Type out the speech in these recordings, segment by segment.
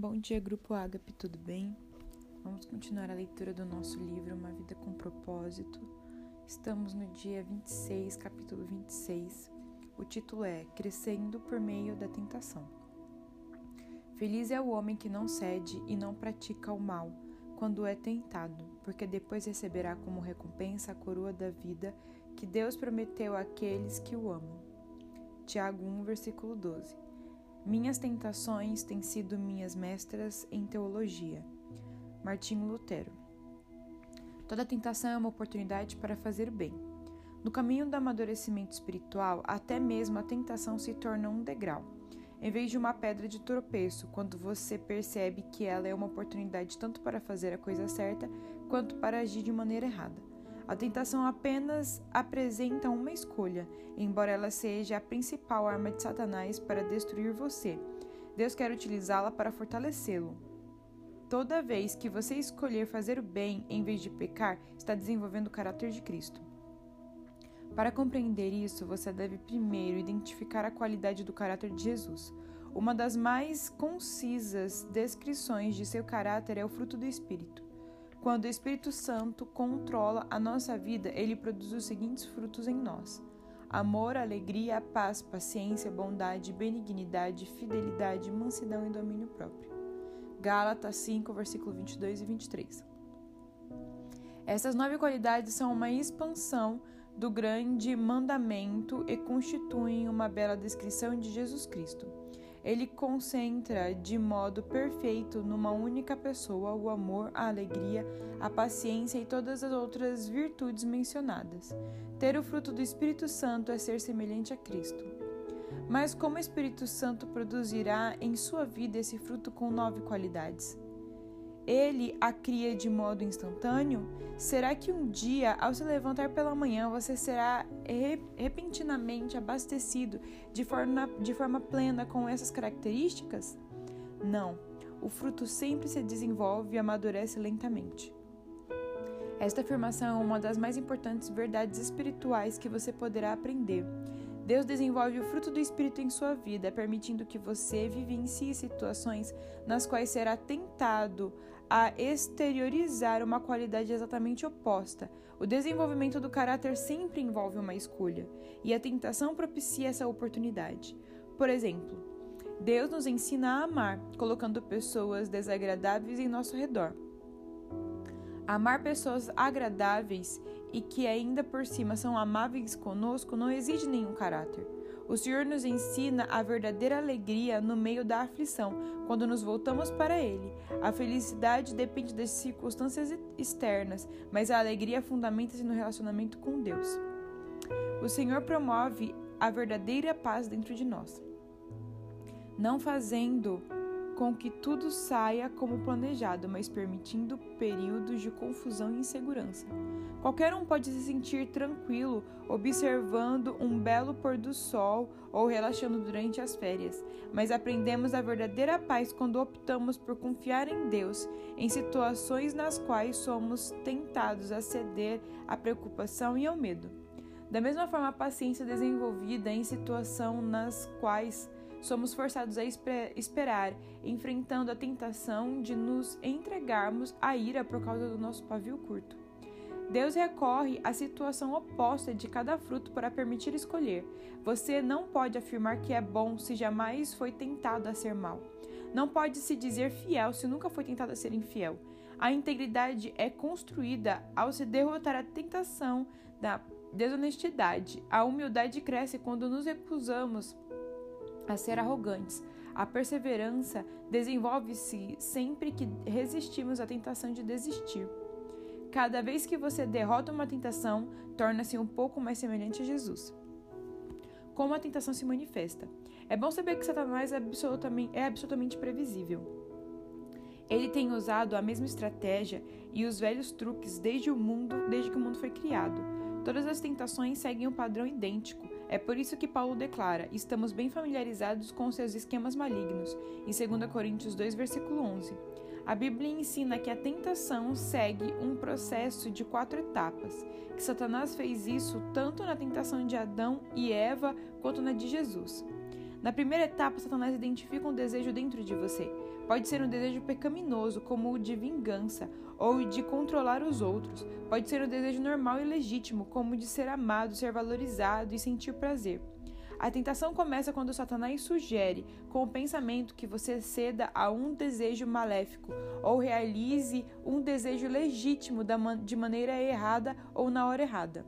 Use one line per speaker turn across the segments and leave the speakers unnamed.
Bom dia, Grupo Ágape, tudo bem? Vamos continuar a leitura do nosso livro Uma Vida com Propósito. Estamos no dia 26, capítulo 26. O título é Crescendo por meio da tentação. Feliz é o homem que não cede e não pratica o mal quando é tentado, porque depois receberá como recompensa a coroa da vida que Deus prometeu àqueles que o amam. Tiago 1, versículo 12. Minhas tentações têm sido minhas mestras em teologia. Martinho Lutero. Toda tentação é uma oportunidade para fazer bem. No caminho do amadurecimento espiritual, até mesmo a tentação se torna um degrau, em vez de uma pedra de tropeço, quando você percebe que ela é uma oportunidade tanto para fazer a coisa certa quanto para agir de maneira errada. A tentação apenas apresenta uma escolha, embora ela seja a principal arma de Satanás para destruir você. Deus quer utilizá-la para fortalecê-lo. Toda vez que você escolher fazer o bem em vez de pecar, está desenvolvendo o caráter de Cristo. Para compreender isso, você deve primeiro identificar a qualidade do caráter de Jesus. Uma das mais concisas descrições de seu caráter é o fruto do Espírito. Quando o Espírito Santo controla a nossa vida, ele produz os seguintes frutos em nós: amor, alegria, paz, paciência, bondade, benignidade, fidelidade, mansidão e domínio próprio. Gálatas 5, versículo 22 e 23. Essas nove qualidades são uma expansão do grande mandamento e constituem uma bela descrição de Jesus Cristo ele concentra de modo perfeito numa única pessoa o amor, a alegria, a paciência e todas as outras virtudes mencionadas. Ter o fruto do Espírito Santo é ser semelhante a Cristo. Mas como o Espírito Santo produzirá em sua vida esse fruto com nove qualidades? Ele a cria de modo instantâneo? Será que um dia, ao se levantar pela manhã, você será repentinamente abastecido de forma, de forma plena com essas características? Não. O fruto sempre se desenvolve e amadurece lentamente. Esta afirmação é uma das mais importantes verdades espirituais que você poderá aprender. Deus desenvolve o fruto do Espírito em sua vida, permitindo que você vivencie situações nas quais será tentado a exteriorizar uma qualidade exatamente oposta. O desenvolvimento do caráter sempre envolve uma escolha, e a tentação propicia essa oportunidade. Por exemplo, Deus nos ensina a amar, colocando pessoas desagradáveis em nosso redor. Amar pessoas agradáveis e que ainda por cima são amáveis conosco não exige nenhum caráter. O Senhor nos ensina a verdadeira alegria no meio da aflição, quando nos voltamos para Ele. A felicidade depende das circunstâncias externas, mas a alegria fundamenta-se no relacionamento com Deus. O Senhor promove a verdadeira paz dentro de nós, não fazendo com que tudo saia como planejado, mas permitindo períodos de confusão e insegurança. Qualquer um pode se sentir tranquilo observando um belo pôr do sol ou relaxando durante as férias, mas aprendemos a verdadeira paz quando optamos por confiar em Deus em situações nas quais somos tentados a ceder à preocupação e ao medo. Da mesma forma, a paciência desenvolvida em situações nas quais somos forçados a esperar, enfrentando a tentação de nos entregarmos à ira por causa do nosso pavio curto. Deus recorre à situação oposta de cada fruto para permitir escolher. Você não pode afirmar que é bom se jamais foi tentado a ser mal. Não pode se dizer fiel se nunca foi tentado a ser infiel. A integridade é construída ao se derrotar a tentação da desonestidade. A humildade cresce quando nos recusamos a ser arrogantes. A perseverança desenvolve-se sempre que resistimos à tentação de desistir. Cada vez que você derrota uma tentação, torna-se um pouco mais semelhante a Jesus. Como a tentação se manifesta? É bom saber que Satanás é absolutamente, é absolutamente previsível. Ele tem usado a mesma estratégia e os velhos truques desde o mundo, desde que o mundo foi criado. Todas as tentações seguem um padrão idêntico. É por isso que Paulo declara: estamos bem familiarizados com seus esquemas malignos, em 2 Coríntios 2, versículo 11. A Bíblia ensina que a tentação segue um processo de quatro etapas, que Satanás fez isso tanto na tentação de Adão e Eva quanto na de Jesus. Na primeira etapa, Satanás identifica um desejo dentro de você. Pode ser um desejo pecaminoso, como o de vingança ou de controlar os outros. Pode ser um desejo normal e legítimo, como o de ser amado, ser valorizado e sentir prazer. A tentação começa quando Satanás sugere, com o pensamento, que você ceda a um desejo maléfico ou realize um desejo legítimo de maneira errada ou na hora errada.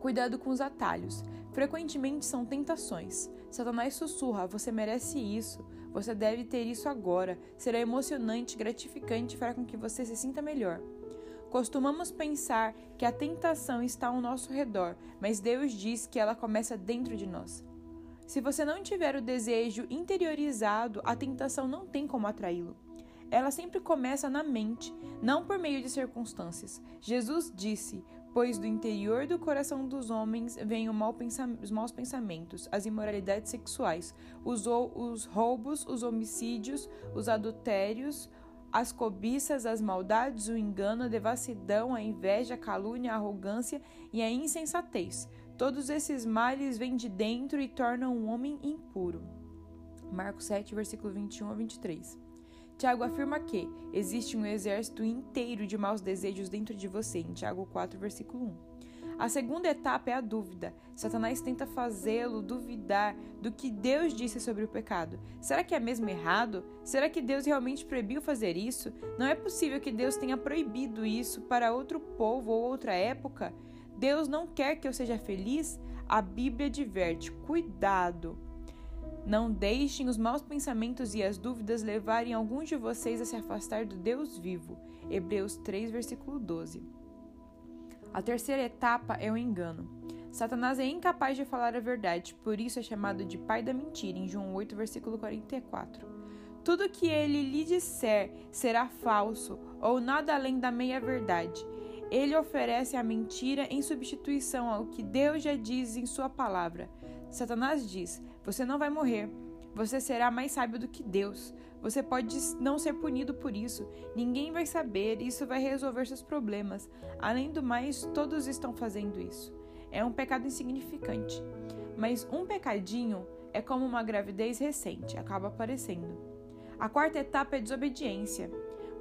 Cuidado com os atalhos. Frequentemente são tentações. Satanás sussurra: você merece isso, você deve ter isso agora. Será emocionante, gratificante e fará com que você se sinta melhor. Costumamos pensar que a tentação está ao nosso redor, mas Deus diz que ela começa dentro de nós. Se você não tiver o desejo interiorizado, a tentação não tem como atraí-lo. Ela sempre começa na mente, não por meio de circunstâncias. Jesus disse: Pois do interior do coração dos homens vêm os maus pensamentos, as imoralidades sexuais, os, os roubos, os homicídios, os adultérios, as cobiças, as maldades, o engano, a devassidão, a inveja, a calúnia, a arrogância e a insensatez. Todos esses males vêm de dentro e tornam o homem impuro. Marcos 7, versículo 21 a 23. Tiago afirma que existe um exército inteiro de maus desejos dentro de você, em Tiago 4, versículo 1. A segunda etapa é a dúvida. Satanás tenta fazê-lo duvidar do que Deus disse sobre o pecado. Será que é mesmo errado? Será que Deus realmente proibiu fazer isso? Não é possível que Deus tenha proibido isso para outro povo ou outra época? Deus não quer que eu seja feliz? A Bíblia adverte: cuidado! Não deixem os maus pensamentos e as dúvidas levarem alguns de vocês a se afastar do Deus vivo. Hebreus 3, versículo 12. A terceira etapa é o engano. Satanás é incapaz de falar a verdade, por isso é chamado de pai da mentira, em João 8, versículo 44. Tudo que ele lhe disser será falso ou nada além da meia-verdade. Ele oferece a mentira em substituição ao que Deus já diz em Sua palavra. Satanás diz: Você não vai morrer. Você será mais sábio do que Deus. Você pode não ser punido por isso. Ninguém vai saber, e isso vai resolver seus problemas. Além do mais, todos estão fazendo isso. É um pecado insignificante. Mas um pecadinho é como uma gravidez recente, acaba aparecendo. A quarta etapa é desobediência.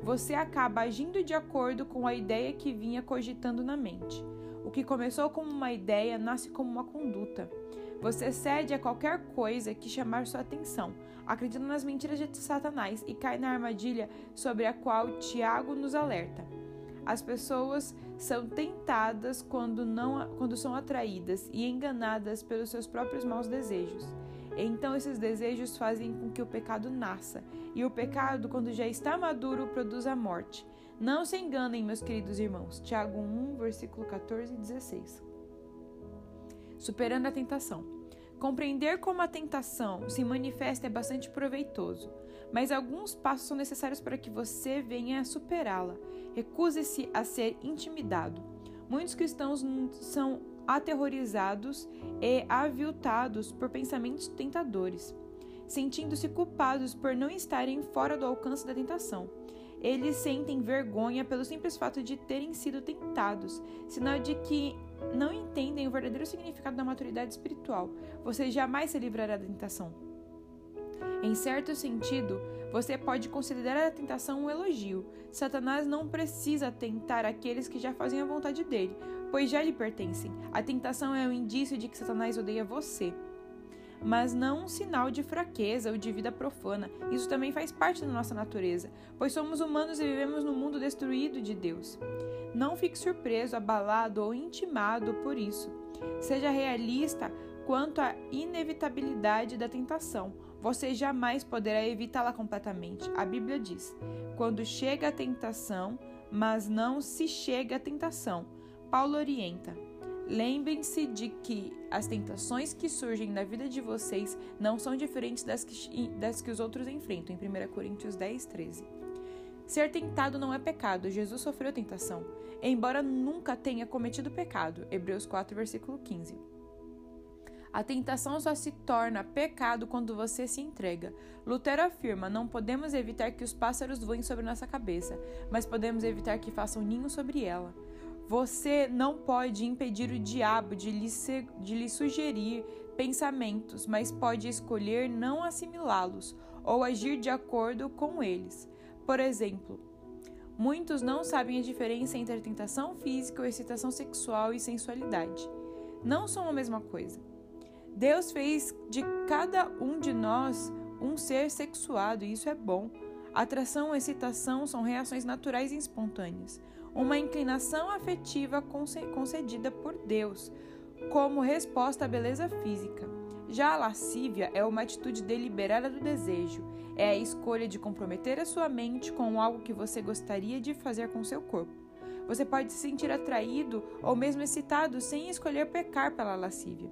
Você acaba agindo de acordo com a ideia que vinha cogitando na mente. O que começou como uma ideia nasce como uma conduta. Você cede a qualquer coisa que chamar sua atenção, acredita nas mentiras de Satanás e cai na armadilha sobre a qual Tiago nos alerta. As pessoas são tentadas quando, não, quando são atraídas e enganadas pelos seus próprios maus desejos. Então, esses desejos fazem com que o pecado nasça, e o pecado, quando já está maduro, produz a morte. Não se enganem, meus queridos irmãos. Tiago 1, versículo 14 e 16. Superando a tentação. Compreender como a tentação se manifesta é bastante proveitoso, mas alguns passos são necessários para que você venha a superá-la. Recuse-se a ser intimidado. Muitos cristãos são aterrorizados e aviltados por pensamentos tentadores, sentindo-se culpados por não estarem fora do alcance da tentação. Eles sentem vergonha pelo simples fato de terem sido tentados, sinal de que não entendem o verdadeiro significado da maturidade espiritual. Você jamais se livrará da tentação. Em certo sentido, você pode considerar a tentação um elogio. Satanás não precisa tentar aqueles que já fazem a vontade dele, pois já lhe pertencem. A tentação é um indício de que Satanás odeia você mas não um sinal de fraqueza ou de vida profana. Isso também faz parte da nossa natureza, pois somos humanos e vivemos no mundo destruído de Deus. Não fique surpreso, abalado ou intimado por isso. Seja realista quanto à inevitabilidade da tentação. Você jamais poderá evitá-la completamente. A Bíblia diz: quando chega a tentação, mas não se chega a tentação. Paulo orienta: Lembrem-se de que as tentações que surgem na vida de vocês não são diferentes das que, das que os outros enfrentam, em 1 Coríntios 10, 13. Ser tentado não é pecado, Jesus sofreu tentação, embora nunca tenha cometido pecado. Hebreus 4, versículo 15. A tentação só se torna pecado quando você se entrega. Lutero afirma: não podemos evitar que os pássaros voem sobre nossa cabeça, mas podemos evitar que façam ninho sobre ela. Você não pode impedir o diabo de lhe, de lhe sugerir pensamentos, mas pode escolher não assimilá-los ou agir de acordo com eles. Por exemplo, muitos não sabem a diferença entre tentação física ou excitação sexual e sensualidade. Não são a mesma coisa. Deus fez de cada um de nós um ser sexuado e isso é bom. Atração e excitação são reações naturais e espontâneas, uma inclinação afetiva concedida por Deus como resposta à beleza física. Já a lascívia é uma atitude deliberada do desejo, é a escolha de comprometer a sua mente com algo que você gostaria de fazer com seu corpo. Você pode se sentir atraído ou mesmo excitado sem escolher pecar pela lascívia.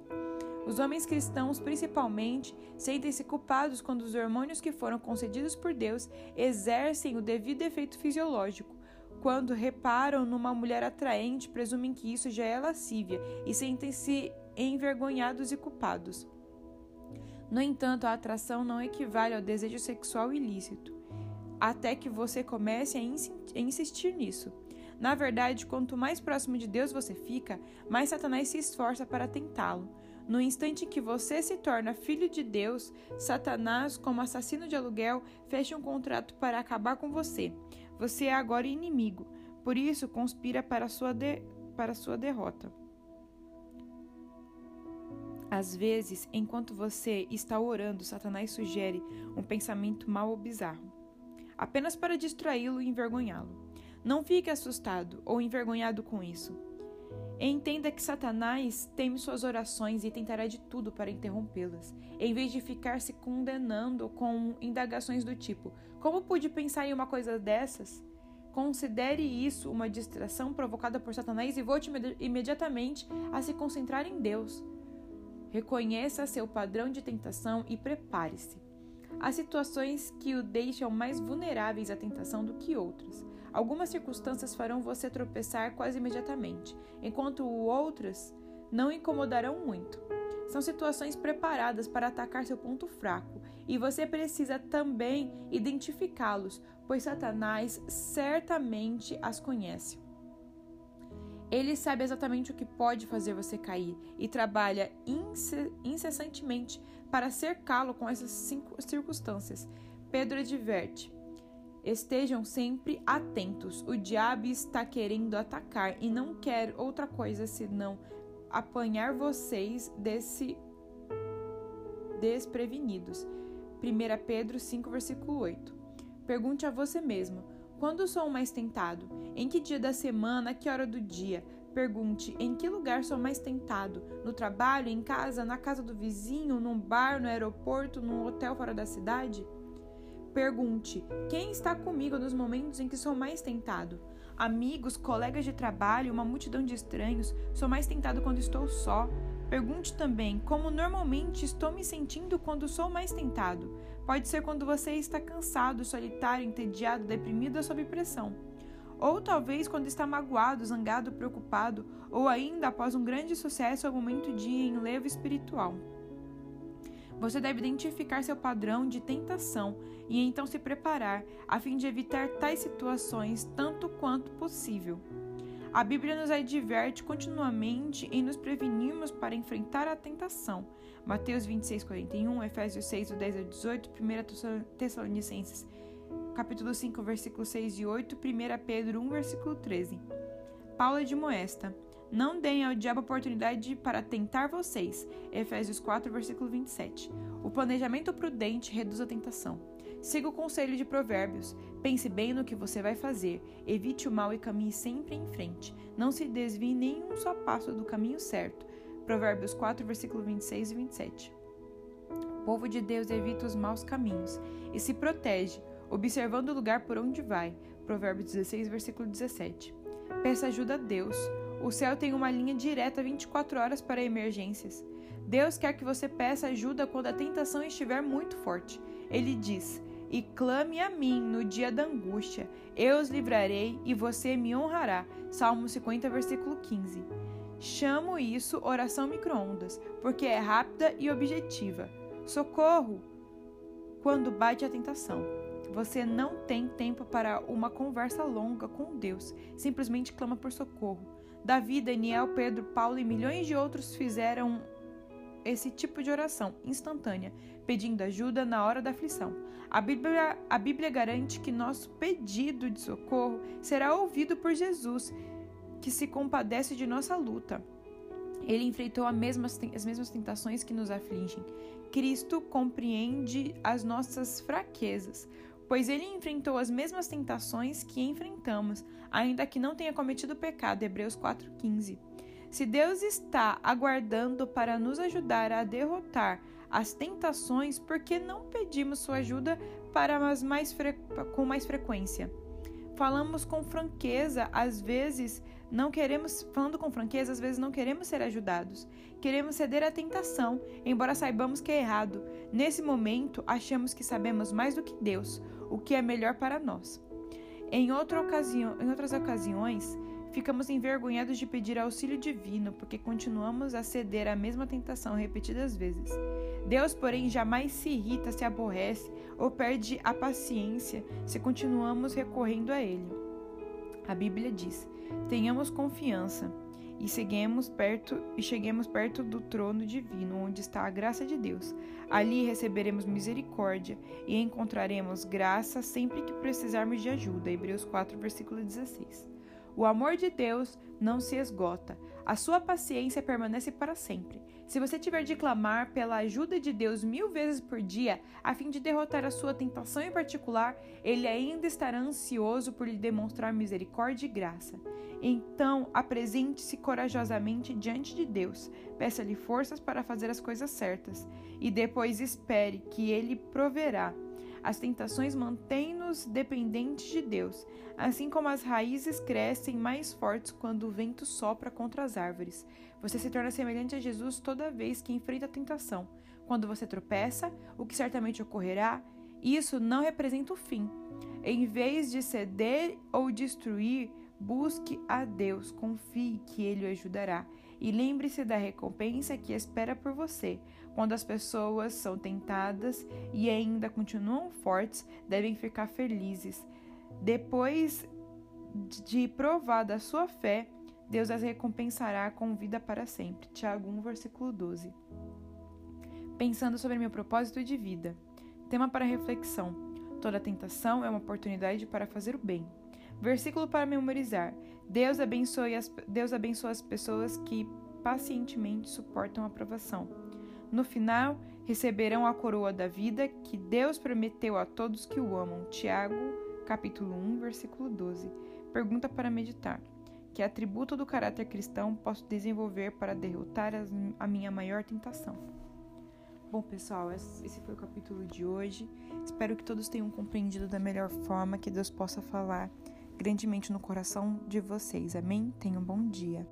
Os homens cristãos, principalmente, sentem-se culpados quando os hormônios que foram concedidos por Deus exercem o devido efeito fisiológico. Quando reparam numa mulher atraente, presumem que isso já é lascívia e sentem-se envergonhados e culpados. No entanto, a atração não equivale ao desejo sexual ilícito, até que você comece a insistir nisso. Na verdade, quanto mais próximo de Deus você fica, mais Satanás se esforça para tentá-lo. No instante em que você se torna filho de Deus, Satanás, como assassino de aluguel, fecha um contrato para acabar com você. Você é agora inimigo, por isso conspira para sua, de... para sua derrota. Às vezes, enquanto você está orando, Satanás sugere um pensamento mau ou bizarro, apenas para distraí-lo e envergonhá-lo. Não fique assustado ou envergonhado com isso. Entenda que Satanás teme suas orações e tentará de tudo para interrompê-las, em vez de ficar se condenando com indagações do tipo: Como pude pensar em uma coisa dessas? Considere isso uma distração provocada por Satanás e volte imediatamente a se concentrar em Deus. Reconheça seu padrão de tentação e prepare-se. Há situações que o deixam mais vulneráveis à tentação do que outras. Algumas circunstâncias farão você tropeçar quase imediatamente, enquanto outras não incomodarão muito. São situações preparadas para atacar seu ponto fraco, e você precisa também identificá-los, pois Satanás certamente as conhece. Ele sabe exatamente o que pode fazer você cair e trabalha incessantemente para cercá-lo com essas circunstâncias. Pedro adverte: Estejam sempre atentos. O diabo está querendo atacar e não quer outra coisa senão apanhar vocês desse desprevenidos. 1 Pedro 5, versículo 8. Pergunte a você mesmo: quando sou mais tentado? Em que dia da semana? Que hora do dia? Pergunte em que lugar sou mais tentado? No trabalho, em casa, na casa do vizinho, num bar, no aeroporto, num hotel fora da cidade? Pergunte quem está comigo nos momentos em que sou mais tentado? Amigos, colegas de trabalho, uma multidão de estranhos, sou mais tentado quando estou só. Pergunte também como normalmente estou me sentindo quando sou mais tentado. Pode ser quando você está cansado, solitário, entediado, deprimido ou sob pressão. Ou talvez quando está magoado, zangado, preocupado, ou ainda após um grande sucesso ou momento de enlevo espiritual. Você deve identificar seu padrão de tentação e então se preparar a fim de evitar tais situações tanto quanto possível. A Bíblia nos adverte continuamente em nos prevenirmos para enfrentar a tentação Mateus 26, 41, Efésios 6, 10 a 18, 1 Tessalonicenses capítulo 5, versículo 6 e 8, 1 Pedro 1, versículo 13. Paulo de Moesta. Não deem ao diabo oportunidade para tentar vocês. Efésios 4, versículo 27. O planejamento prudente reduz a tentação. Siga o conselho de Provérbios. Pense bem no que você vai fazer. Evite o mal e caminhe sempre em frente. Não se desvie nem um só passo do caminho certo. Provérbios 4, versículo 26 e 27. O povo de Deus evita os maus caminhos e se protege, observando o lugar por onde vai. Provérbios 16, versículo 17. Peça ajuda a Deus. O céu tem uma linha direta 24 horas para emergências. Deus quer que você peça ajuda quando a tentação estiver muito forte. Ele diz: E clame a mim no dia da angústia. Eu os livrarei e você me honrará. Salmo 50, versículo 15. Chamo isso oração microondas, porque é rápida e objetiva. Socorro! Quando bate a tentação. Você não tem tempo para uma conversa longa com Deus, simplesmente clama por socorro. Davi, Daniel, Pedro, Paulo e milhões de outros fizeram esse tipo de oração instantânea, pedindo ajuda na hora da aflição. A Bíblia, a Bíblia garante que nosso pedido de socorro será ouvido por Jesus, que se compadece de nossa luta. Ele enfrentou as mesmas, as mesmas tentações que nos afligem. Cristo compreende as nossas fraquezas, pois ele enfrentou as mesmas tentações que enfrentamos, ainda que não tenha cometido pecado. Hebreus 4,15. Se Deus está aguardando para nos ajudar a derrotar as tentações, por que não pedimos sua ajuda para mais com mais frequência? Falamos com franqueza, às vezes não queremos, falando com franqueza, às vezes não queremos ser ajudados. Queremos ceder à tentação, embora saibamos que é errado. Nesse momento, achamos que sabemos mais do que Deus, o que é melhor para nós. Em, outra ocasião, em outras ocasiões, Ficamos envergonhados de pedir auxílio divino, porque continuamos a ceder à mesma tentação repetidas vezes. Deus, porém, jamais se irrita, se aborrece ou perde a paciência se continuamos recorrendo a Ele. A Bíblia diz: tenhamos confiança e seguemos perto e cheguemos perto do trono divino, onde está a graça de Deus. Ali receberemos misericórdia e encontraremos graça sempre que precisarmos de ajuda. Hebreus 4, versículo 16. O amor de Deus não se esgota. A sua paciência permanece para sempre. Se você tiver de clamar pela ajuda de Deus mil vezes por dia, a fim de derrotar a sua tentação em particular, ele ainda estará ansioso por lhe demonstrar misericórdia e graça. Então, apresente-se corajosamente diante de Deus, peça-lhe forças para fazer as coisas certas, e depois espere que ele proverá as tentações mantêm-nos dependentes de Deus, assim como as raízes crescem mais fortes quando o vento sopra contra as árvores. Você se torna semelhante a Jesus toda vez que enfrenta a tentação. Quando você tropeça, o que certamente ocorrerá, isso não representa o fim. Em vez de ceder ou destruir, busque a Deus, confie que Ele o ajudará e lembre-se da recompensa que espera por você. Quando as pessoas são tentadas e ainda continuam fortes, devem ficar felizes. Depois de provada a sua fé, Deus as recompensará com vida para sempre. Tiago 1, versículo 12. Pensando sobre meu propósito de vida. Tema para reflexão. Toda tentação é uma oportunidade para fazer o bem. Versículo para memorizar. Deus abençoe as, Deus abençoa as pessoas que pacientemente suportam a provação. No final, receberão a coroa da vida que Deus prometeu a todos que o amam. Tiago, capítulo 1, versículo 12. Pergunta para meditar. Que atributo do caráter cristão posso desenvolver para derrotar as, a minha maior tentação? Bom, pessoal, esse foi o capítulo de hoje. Espero que todos tenham compreendido da melhor forma, que Deus possa falar grandemente no coração de vocês. Amém? Tenham um bom dia.